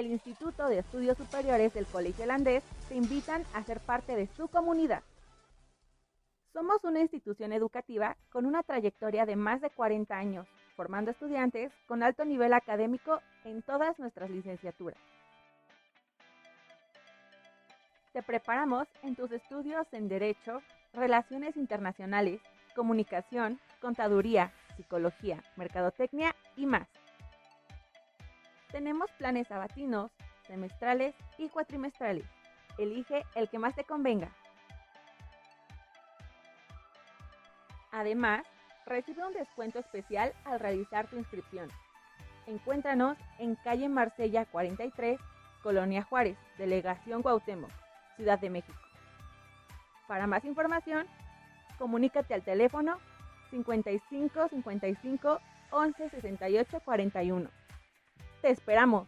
el Instituto de Estudios Superiores del Colegio Holandés te invitan a ser parte de su comunidad. Somos una institución educativa con una trayectoria de más de 40 años, formando estudiantes con alto nivel académico en todas nuestras licenciaturas. Te preparamos en tus estudios en Derecho, Relaciones Internacionales, Comunicación, Contaduría, Psicología, Mercadotecnia y más. Tenemos planes sabatinos, semestrales y cuatrimestrales. Elige el que más te convenga. Además, recibe un descuento especial al realizar tu inscripción. Encuéntranos en calle Marsella 43, Colonia Juárez, Delegación Cuauhtémoc. Ciudad de México. Para más información, comunícate al teléfono 55 55 11 68 41. ¡Te esperamos!